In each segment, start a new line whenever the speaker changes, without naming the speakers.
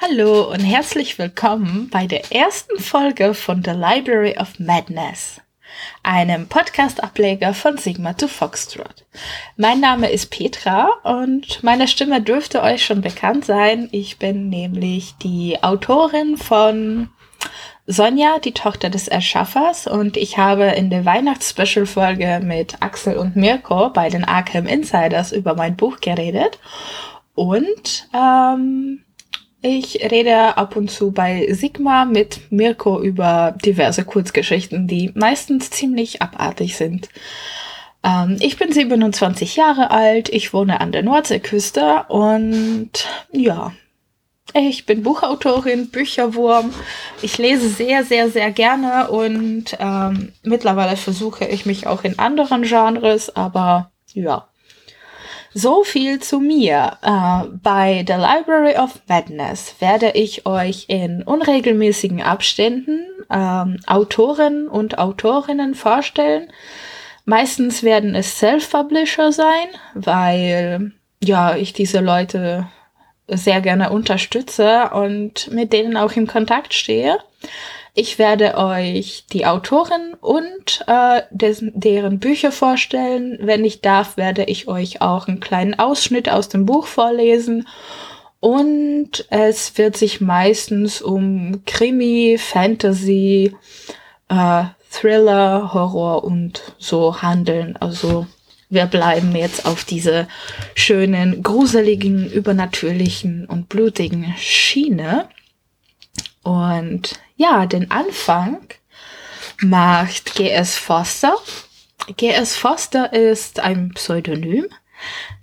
Hallo und herzlich willkommen bei der ersten Folge von The Library of Madness, einem Podcast-Ableger von Sigma to Foxtrot. Mein Name ist Petra und meine Stimme dürfte euch schon bekannt sein. Ich bin nämlich die Autorin von Sonja, die Tochter des Erschaffers, und ich habe in der Weihnachts-Special-Folge mit Axel und Mirko bei den Arkham Insiders über mein Buch geredet. Und ähm, ich rede ab und zu bei Sigma mit Mirko über diverse Kurzgeschichten, die meistens ziemlich abartig sind. Ähm, ich bin 27 Jahre alt, ich wohne an der Nordseeküste und ja, ich bin Buchautorin, Bücherwurm. Ich lese sehr, sehr, sehr gerne und ähm, mittlerweile versuche ich mich auch in anderen Genres, aber ja, so viel zu mir. Äh, bei The Library of Madness werde ich euch in unregelmäßigen Abständen ähm, Autoren und Autorinnen vorstellen. Meistens werden es Self-Publisher sein, weil ja ich diese Leute sehr gerne unterstütze und mit denen auch im Kontakt stehe. Ich werde euch die Autorin und äh, des, deren Bücher vorstellen. Wenn ich darf, werde ich euch auch einen kleinen Ausschnitt aus dem Buch vorlesen. Und es wird sich meistens um Krimi, Fantasy, äh, Thriller, Horror und so handeln. Also wir bleiben jetzt auf diese schönen, gruseligen, übernatürlichen und blutigen Schiene. Und ja, den Anfang macht G.S. Foster. G.S. Foster ist ein Pseudonym.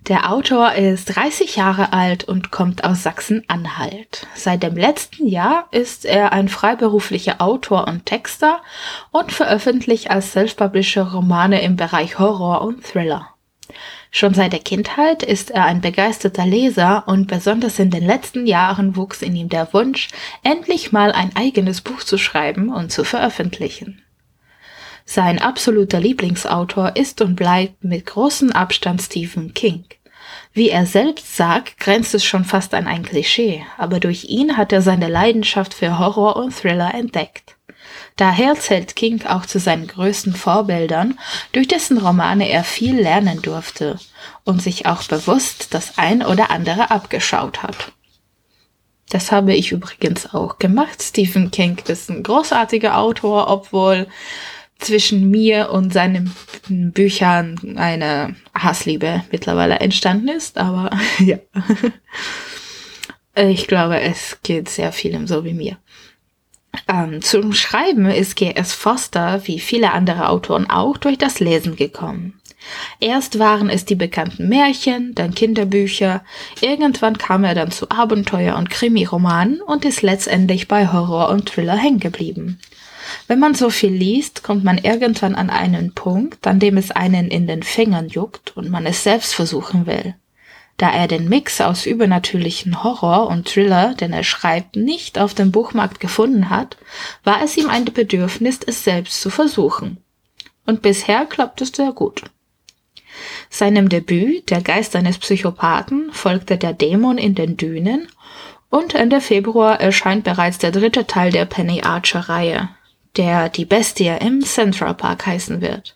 Der Autor ist 30 Jahre alt und kommt aus Sachsen-Anhalt. Seit dem letzten Jahr ist er ein freiberuflicher Autor und Texter und veröffentlicht als Self-Publisher Romane im Bereich Horror und Thriller. Schon seit der Kindheit ist er ein begeisterter Leser und besonders in den letzten Jahren wuchs in ihm der Wunsch, endlich mal ein eigenes Buch zu schreiben und zu veröffentlichen. Sein absoluter Lieblingsautor ist und bleibt mit großem Abstand Stephen King. Wie er selbst sagt, grenzt es schon fast an ein Klischee, aber durch ihn hat er seine Leidenschaft für Horror und Thriller entdeckt. Daher zählt King auch zu seinen größten Vorbildern, durch dessen Romane er viel lernen durfte und sich auch bewusst das ein oder andere abgeschaut hat. Das habe ich übrigens auch gemacht. Stephen King ist ein großartiger Autor, obwohl zwischen mir und seinen Büchern eine Hassliebe mittlerweile entstanden ist, aber ja. Ich glaube, es geht sehr vielem so wie mir. Ähm, zum Schreiben ist G.S. Foster, wie viele andere Autoren auch, durch das Lesen gekommen. Erst waren es die bekannten Märchen, dann Kinderbücher, irgendwann kam er dann zu Abenteuer- und Krimiromanen und ist letztendlich bei Horror und Thriller hängen geblieben. Wenn man so viel liest, kommt man irgendwann an einen Punkt, an dem es einen in den Fingern juckt und man es selbst versuchen will. Da er den Mix aus übernatürlichen Horror und Thriller, den er schreibt, nicht auf dem Buchmarkt gefunden hat, war es ihm ein Bedürfnis, es selbst zu versuchen. Und bisher klappt es sehr gut. Seinem Debüt, Der Geist eines Psychopathen, folgte Der Dämon in den Dünen und Ende Februar erscheint bereits der dritte Teil der Penny Archer Reihe, der Die Bestie im Central Park heißen wird.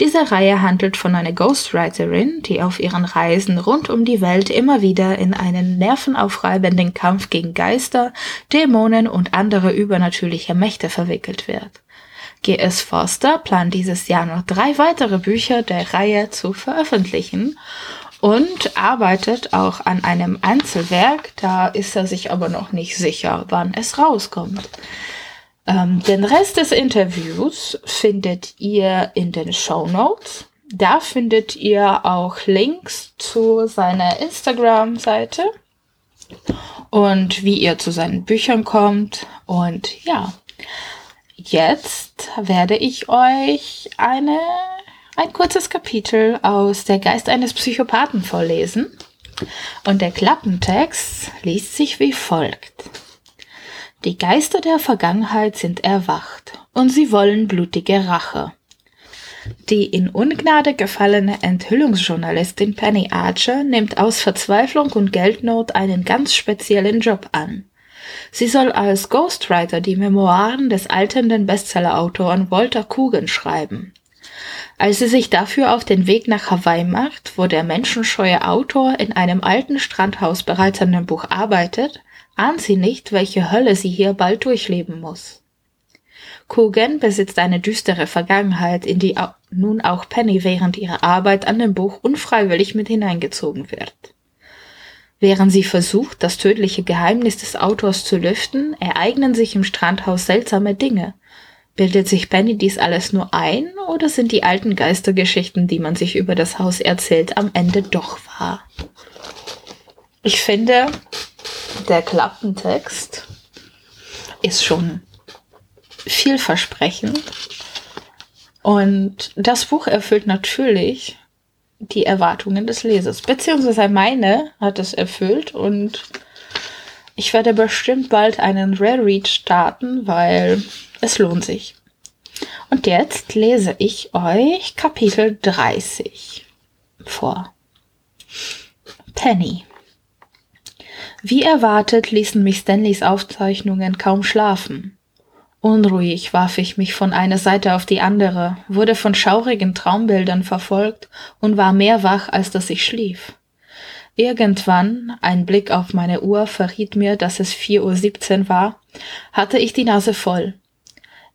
Diese Reihe handelt von einer Ghostwriterin, die auf ihren Reisen rund um die Welt immer wieder in einen nervenaufreibenden Kampf gegen Geister, Dämonen und andere übernatürliche Mächte verwickelt wird. G.S. Forster plant dieses Jahr noch drei weitere Bücher der Reihe zu veröffentlichen und arbeitet auch an einem Einzelwerk, da ist er sich aber noch nicht sicher, wann es rauskommt. Ähm, den Rest des Interviews findet ihr in den Show Notes. Da findet ihr auch Links zu seiner Instagram-Seite und wie ihr zu seinen Büchern kommt. Und ja, jetzt werde ich euch eine, ein kurzes Kapitel aus Der Geist eines Psychopathen vorlesen. Und der Klappentext liest sich wie folgt. Die Geister der Vergangenheit sind erwacht und sie wollen blutige Rache. Die in Ungnade gefallene Enthüllungsjournalistin Penny Archer nimmt aus Verzweiflung und Geldnot einen ganz speziellen Job an. Sie soll als Ghostwriter die Memoiren des alternden Bestsellerautoren Walter Coogan schreiben. Als sie sich dafür auf den Weg nach Hawaii macht, wo der menschenscheue Autor in einem alten Strandhaus bereits an dem Buch arbeitet, ahnt sie nicht, welche Hölle sie hier bald durchleben muss. Coogan besitzt eine düstere Vergangenheit, in die nun auch Penny während ihrer Arbeit an dem Buch unfreiwillig mit hineingezogen wird. Während sie versucht, das tödliche Geheimnis des Autors zu lüften, ereignen sich im Strandhaus seltsame Dinge. Bildet sich Penny dies alles nur ein, oder sind die alten Geistergeschichten, die man sich über das Haus erzählt, am Ende doch wahr? Ich finde, der Klappentext ist schon vielversprechend. Und das Buch erfüllt natürlich die Erwartungen des Lesers. Beziehungsweise meine hat es erfüllt und ich werde bestimmt bald einen Rare Read starten, weil es lohnt sich. Und jetzt lese ich euch Kapitel 30 vor. Penny. Wie erwartet ließen mich Stanleys Aufzeichnungen kaum schlafen. Unruhig warf ich mich von einer Seite auf die andere, wurde von schaurigen Traumbildern verfolgt und war mehr wach, als dass ich schlief. Irgendwann, ein Blick auf meine Uhr verriet mir, dass es 4.17 Uhr war, hatte ich die Nase voll.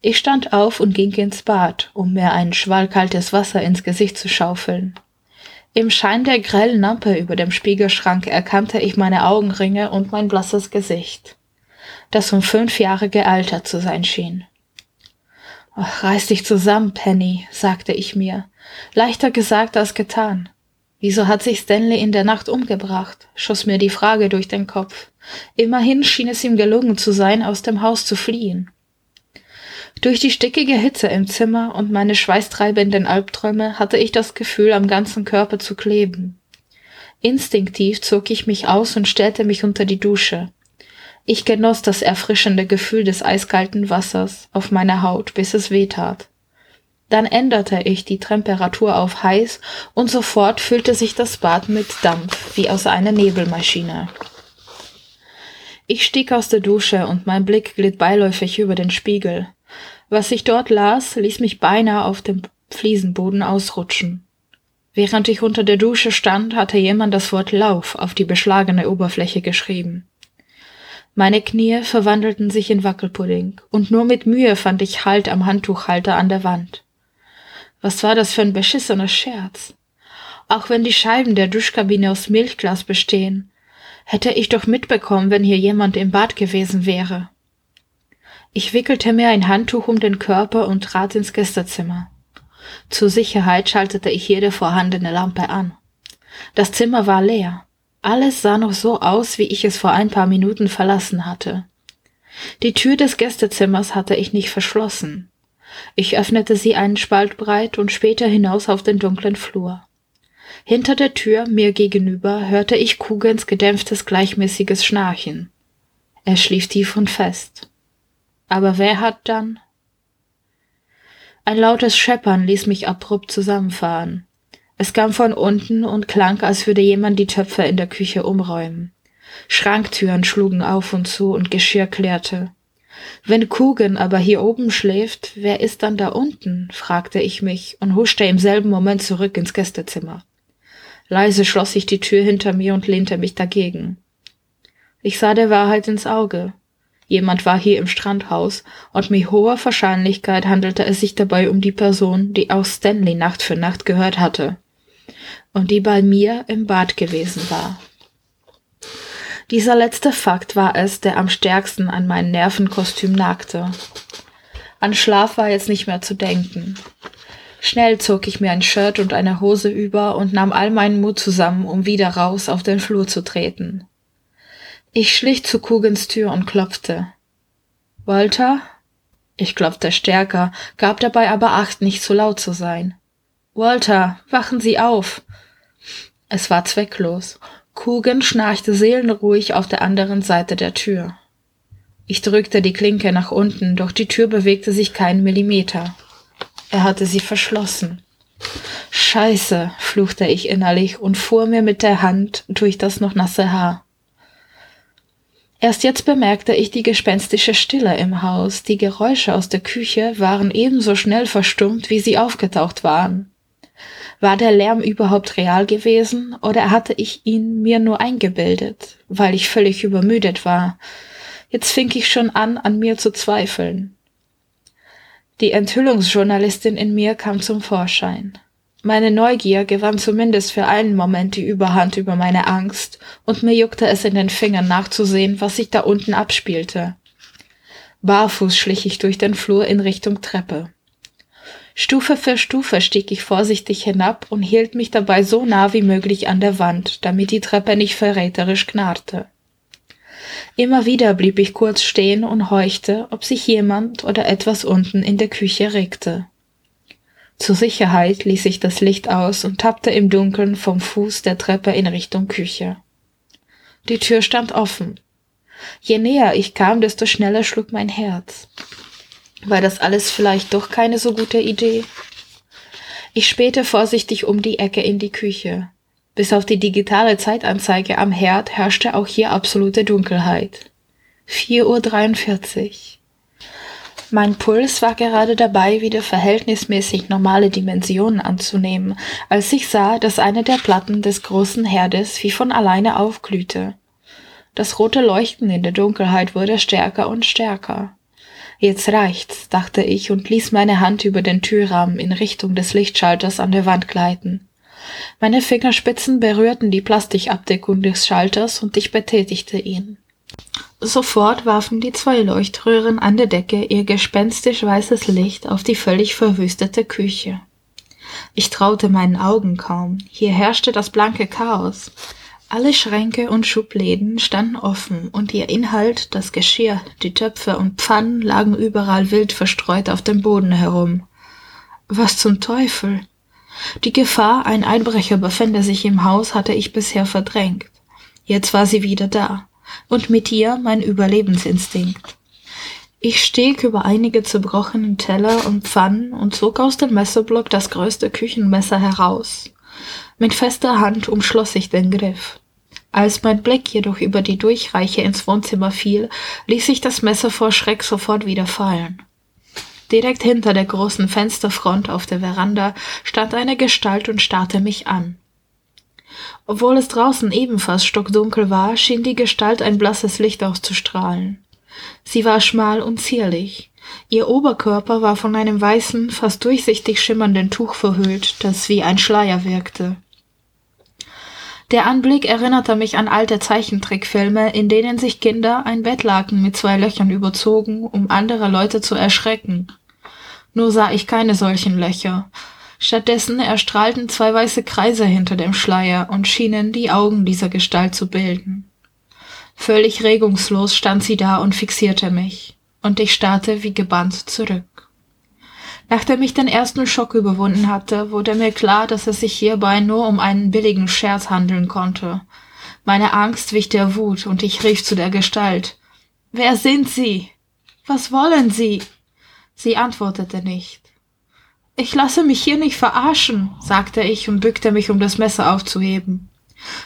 Ich stand auf und ging ins Bad, um mir ein Schwall kaltes Wasser ins Gesicht zu schaufeln. Im Schein der grellen Lampe über dem Spiegelschrank erkannte ich meine Augenringe und mein blasses Gesicht, das um fünf Jahre gealtert zu sein schien. Ach, reiß dich zusammen, Penny, sagte ich mir. Leichter gesagt als getan. Wieso hat sich Stanley in der Nacht umgebracht? schoss mir die Frage durch den Kopf. Immerhin schien es ihm gelungen zu sein, aus dem Haus zu fliehen. Durch die stickige Hitze im Zimmer und meine schweißtreibenden Albträume hatte ich das Gefühl, am ganzen Körper zu kleben. Instinktiv zog ich mich aus und stellte mich unter die Dusche. Ich genoss das erfrischende Gefühl des eiskalten Wassers auf meiner Haut, bis es weh tat. Dann änderte ich die Temperatur auf heiß und sofort füllte sich das Bad mit Dampf wie aus einer Nebelmaschine. Ich stieg aus der Dusche und mein Blick glitt beiläufig über den Spiegel. Was ich dort las, ließ mich beinahe auf dem Fliesenboden ausrutschen. Während ich unter der Dusche stand, hatte jemand das Wort Lauf auf die beschlagene Oberfläche geschrieben. Meine Knie verwandelten sich in Wackelpudding, und nur mit Mühe fand ich Halt am Handtuchhalter an der Wand. Was war das für ein beschissener Scherz? Auch wenn die Scheiben der Duschkabine aus Milchglas bestehen, hätte ich doch mitbekommen, wenn hier jemand im Bad gewesen wäre. Ich wickelte mir ein Handtuch um den Körper und trat ins Gästezimmer. Zur Sicherheit schaltete ich jede vorhandene Lampe an. Das Zimmer war leer. Alles sah noch so aus, wie ich es vor ein paar Minuten verlassen hatte. Die Tür des Gästezimmers hatte ich nicht verschlossen. Ich öffnete sie einen Spalt breit und später hinaus auf den dunklen Flur. Hinter der Tür mir gegenüber hörte ich Kugens gedämpftes gleichmäßiges Schnarchen. Er schlief tief und fest. Aber wer hat dann? Ein lautes Scheppern ließ mich abrupt zusammenfahren. Es kam von unten und klang, als würde jemand die Töpfe in der Küche umräumen. Schranktüren schlugen auf und zu und Geschirr klärte. Wenn Kugen aber hier oben schläft, wer ist dann da unten? fragte ich mich und huschte im selben Moment zurück ins Gästezimmer. Leise schloss ich die Tür hinter mir und lehnte mich dagegen. Ich sah der Wahrheit ins Auge. Jemand war hier im Strandhaus, und mit hoher Wahrscheinlichkeit handelte es sich dabei um die Person, die auch Stanley Nacht für Nacht gehört hatte und die bei mir im Bad gewesen war. Dieser letzte Fakt war es, der am stärksten an mein Nervenkostüm nagte. An Schlaf war jetzt nicht mehr zu denken. Schnell zog ich mir ein Shirt und eine Hose über und nahm all meinen Mut zusammen, um wieder raus auf den Flur zu treten. Ich schlich zu Kugens Tür und klopfte. Walter? Ich klopfte stärker, gab dabei aber Acht, nicht zu laut zu sein. Walter, wachen Sie auf! Es war zwecklos. Kugen schnarchte seelenruhig auf der anderen Seite der Tür. Ich drückte die Klinke nach unten, doch die Tür bewegte sich keinen Millimeter. Er hatte sie verschlossen. Scheiße, fluchte ich innerlich und fuhr mir mit der Hand durch das noch nasse Haar. Erst jetzt bemerkte ich die gespenstische Stille im Haus. Die Geräusche aus der Küche waren ebenso schnell verstummt, wie sie aufgetaucht waren. War der Lärm überhaupt real gewesen oder hatte ich ihn mir nur eingebildet, weil ich völlig übermüdet war? Jetzt fing ich schon an, an mir zu zweifeln. Die Enthüllungsjournalistin in mir kam zum Vorschein. Meine Neugier gewann zumindest für einen Moment die Überhand über meine Angst, und mir juckte es in den Fingern nachzusehen, was sich da unten abspielte. Barfuß schlich ich durch den Flur in Richtung Treppe. Stufe für Stufe stieg ich vorsichtig hinab und hielt mich dabei so nah wie möglich an der Wand, damit die Treppe nicht verräterisch knarrte. Immer wieder blieb ich kurz stehen und horchte, ob sich jemand oder etwas unten in der Küche regte. Zur Sicherheit ließ ich das Licht aus und tappte im Dunkeln vom Fuß der Treppe in Richtung Küche. Die Tür stand offen. Je näher ich kam, desto schneller schlug mein Herz. War das alles vielleicht doch keine so gute Idee? Ich spähte vorsichtig um die Ecke in die Küche. Bis auf die digitale Zeitanzeige am Herd herrschte auch hier absolute Dunkelheit. 4.43 Uhr. Mein Puls war gerade dabei, wieder verhältnismäßig normale Dimensionen anzunehmen, als ich sah, dass eine der Platten des großen Herdes wie von alleine aufglühte. Das rote Leuchten in der Dunkelheit wurde stärker und stärker. Jetzt reicht's, dachte ich und ließ meine Hand über den Türrahmen in Richtung des Lichtschalters an der Wand gleiten. Meine Fingerspitzen berührten die Plastikabdeckung des Schalters und ich betätigte ihn. Sofort warfen die zwei Leuchtröhren an der Decke ihr gespenstisch weißes Licht auf die völlig verwüstete Küche. Ich traute meinen Augen kaum. Hier herrschte das blanke Chaos. Alle Schränke und Schubläden standen offen und ihr Inhalt, das Geschirr, die Töpfe und Pfannen lagen überall wild verstreut auf dem Boden herum. Was zum Teufel? Die Gefahr, ein Einbrecher befände sich im Haus, hatte ich bisher verdrängt. Jetzt war sie wieder da. Und mit ihr mein Überlebensinstinkt. Ich stieg über einige zerbrochenen Teller und Pfannen und zog aus dem Messerblock das größte Küchenmesser heraus. Mit fester Hand umschloss ich den Griff. Als mein Blick jedoch über die Durchreiche ins Wohnzimmer fiel, ließ ich das Messer vor Schreck sofort wieder fallen. Direkt hinter der großen Fensterfront auf der Veranda stand eine Gestalt und starrte mich an. Obwohl es draußen ebenfalls stockdunkel war, schien die Gestalt ein blasses Licht auszustrahlen. Sie war schmal und zierlich. Ihr Oberkörper war von einem weißen, fast durchsichtig schimmernden Tuch verhüllt, das wie ein Schleier wirkte. Der Anblick erinnerte mich an alte Zeichentrickfilme, in denen sich Kinder ein Bettlaken mit zwei Löchern überzogen, um andere Leute zu erschrecken. Nur sah ich keine solchen Löcher. Stattdessen erstrahlten zwei weiße Kreise hinter dem Schleier und schienen die Augen dieser Gestalt zu bilden. Völlig regungslos stand sie da und fixierte mich, und ich starrte wie gebannt zurück. Nachdem ich den ersten Schock überwunden hatte, wurde mir klar, dass es sich hierbei nur um einen billigen Scherz handeln konnte. Meine Angst wich der Wut, und ich rief zu der Gestalt Wer sind Sie? Was wollen Sie? Sie antwortete nicht. Ich lasse mich hier nicht verarschen, sagte ich und bückte mich, um das Messer aufzuheben.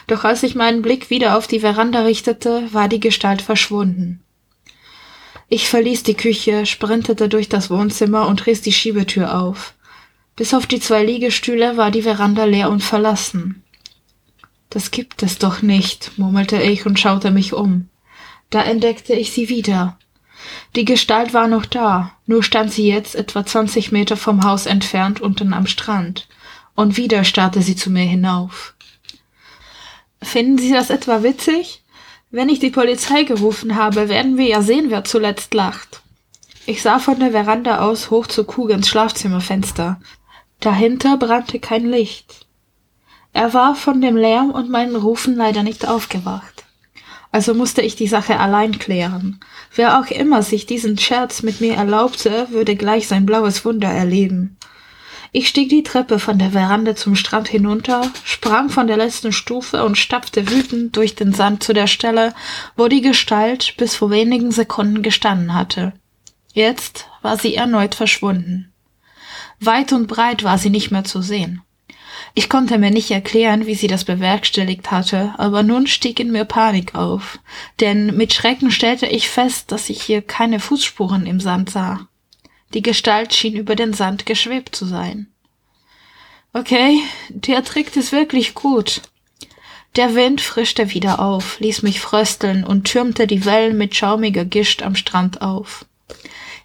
Doch als ich meinen Blick wieder auf die Veranda richtete, war die Gestalt verschwunden. Ich verließ die Küche, sprintete durch das Wohnzimmer und riss die Schiebetür auf. Bis auf die zwei Liegestühle war die Veranda leer und verlassen. Das gibt es doch nicht, murmelte ich und schaute mich um. Da entdeckte ich sie wieder. Die Gestalt war noch da, nur stand sie jetzt etwa zwanzig Meter vom Haus entfernt unten am Strand. Und wieder starrte sie zu mir hinauf. Finden Sie das etwa witzig? Wenn ich die Polizei gerufen habe, werden wir ja sehen, wer zuletzt lacht. Ich sah von der Veranda aus hoch zu Kugens Schlafzimmerfenster. Dahinter brannte kein Licht. Er war von dem Lärm und meinen Rufen leider nicht aufgewacht. Also musste ich die Sache allein klären. Wer auch immer sich diesen Scherz mit mir erlaubte, würde gleich sein blaues Wunder erleben. Ich stieg die Treppe von der Veranda zum Strand hinunter, sprang von der letzten Stufe und stapfte wütend durch den Sand zu der Stelle, wo die Gestalt bis vor wenigen Sekunden gestanden hatte. Jetzt war sie erneut verschwunden. Weit und breit war sie nicht mehr zu sehen. Ich konnte mir nicht erklären, wie sie das bewerkstelligt hatte, aber nun stieg in mir Panik auf, denn mit Schrecken stellte ich fest, dass ich hier keine Fußspuren im Sand sah. Die Gestalt schien über den Sand geschwebt zu sein. Okay, der Trick ist wirklich gut. Der Wind frischte wieder auf, ließ mich frösteln und türmte die Wellen mit schaumiger Gischt am Strand auf.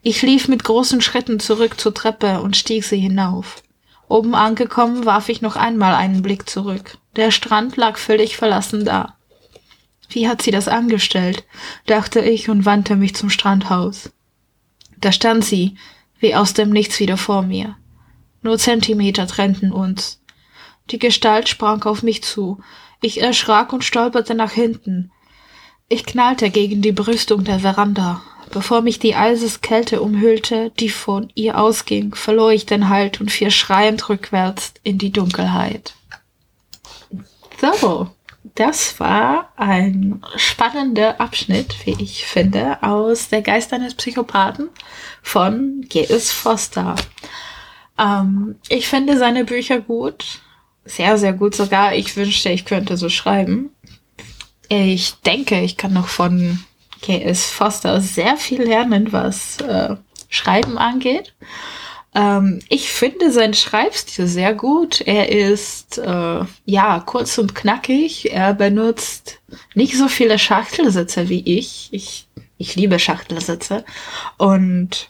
Ich lief mit großen Schritten zurück zur Treppe und stieg sie hinauf. Oben angekommen, warf ich noch einmal einen Blick zurück. Der Strand lag völlig verlassen da. Wie hat sie das angestellt? dachte ich und wandte mich zum Strandhaus. Da stand sie, wie aus dem Nichts wieder vor mir. Nur Zentimeter trennten uns. Die Gestalt sprang auf mich zu. Ich erschrak und stolperte nach hinten. Ich knallte gegen die Brüstung der Veranda. Bevor mich die Eiseskälte umhüllte, die von ihr ausging, verlor ich den Halt und fiel schreiend rückwärts in die Dunkelheit. So, das war ein spannender Abschnitt, wie ich finde, aus Der Geist eines Psychopathen von G.S. Foster. Ähm, ich finde seine Bücher gut. Sehr, sehr gut sogar. Ich wünschte, ich könnte so schreiben. Ich denke, ich kann noch von K.S. Foster sehr viel lernen, was äh, Schreiben angeht. Ähm, ich finde seinen Schreibstil sehr gut. Er ist äh, ja kurz und knackig. Er benutzt nicht so viele Schachtelsätze wie ich. Ich, ich liebe Schachtelsätze. Und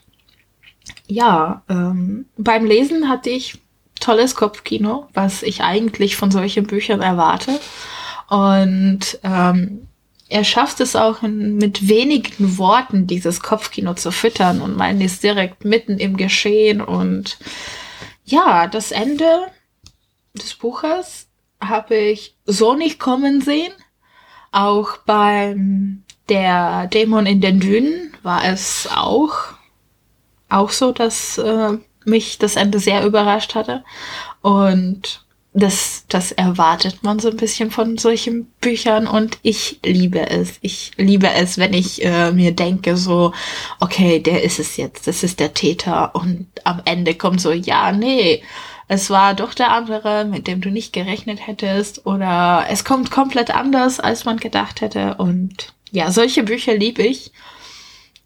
ja, ähm, beim Lesen hatte ich tolles Kopfkino, was ich eigentlich von solchen Büchern erwarte. Und ähm, er schafft es auch mit wenigen Worten dieses Kopfkino zu füttern und man ist direkt mitten im Geschehen und ja, das Ende des Buches habe ich so nicht kommen sehen. Auch beim der Dämon in den Dünen war es auch auch so, dass äh, mich das Ende sehr überrascht hatte und das, das erwartet man so ein bisschen von solchen Büchern und ich liebe es. Ich liebe es, wenn ich äh, mir denke, so, okay, der ist es jetzt, das ist der Täter und am Ende kommt so, ja, nee, es war doch der andere, mit dem du nicht gerechnet hättest oder es kommt komplett anders, als man gedacht hätte und ja, solche Bücher liebe ich,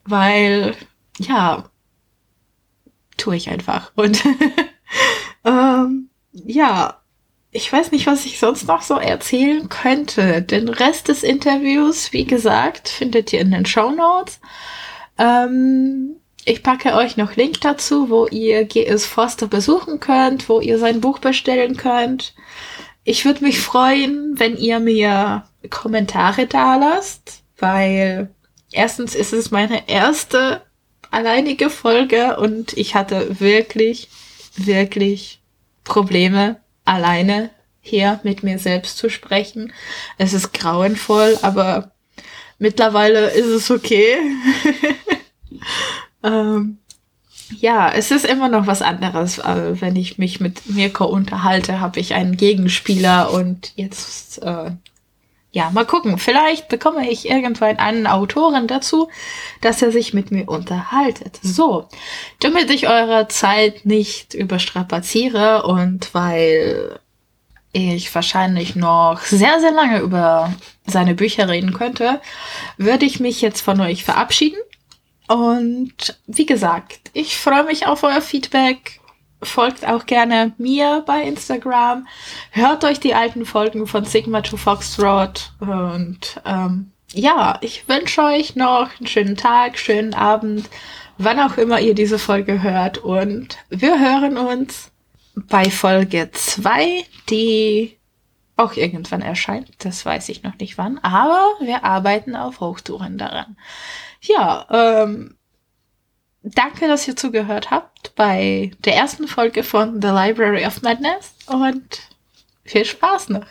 weil, ja, tue ich einfach und ähm, ja, ich weiß nicht, was ich sonst noch so erzählen könnte. Den Rest des Interviews, wie gesagt, findet ihr in den Show Notes. Ähm, ich packe euch noch Link dazu, wo ihr G.S. Foster besuchen könnt, wo ihr sein Buch bestellen könnt. Ich würde mich freuen, wenn ihr mir Kommentare da lasst, weil erstens ist es meine erste alleinige Folge und ich hatte wirklich, wirklich Probleme alleine hier mit mir selbst zu sprechen. Es ist grauenvoll, aber mittlerweile ist es okay. ähm, ja, es ist immer noch was anderes, äh, wenn ich mich mit Mirko unterhalte, habe ich einen Gegenspieler und jetzt, äh, ja, mal gucken. Vielleicht bekomme ich irgendwann einen Autoren dazu, dass er sich mit mir unterhaltet. So, damit ich eure Zeit nicht überstrapaziere und weil ich wahrscheinlich noch sehr, sehr lange über seine Bücher reden könnte, würde ich mich jetzt von euch verabschieden. Und wie gesagt, ich freue mich auf euer Feedback. Folgt auch gerne mir bei Instagram. Hört euch die alten Folgen von Sigma to Foxtrot. Und ähm, ja, ich wünsche euch noch einen schönen Tag, schönen Abend, wann auch immer ihr diese Folge hört. Und wir hören uns bei Folge 2, die auch irgendwann erscheint. Das weiß ich noch nicht wann, aber wir arbeiten auf Hochtouren daran. Ja, ähm, danke, dass ihr zugehört habt bei der ersten Folge von The Library of Madness und viel Spaß noch.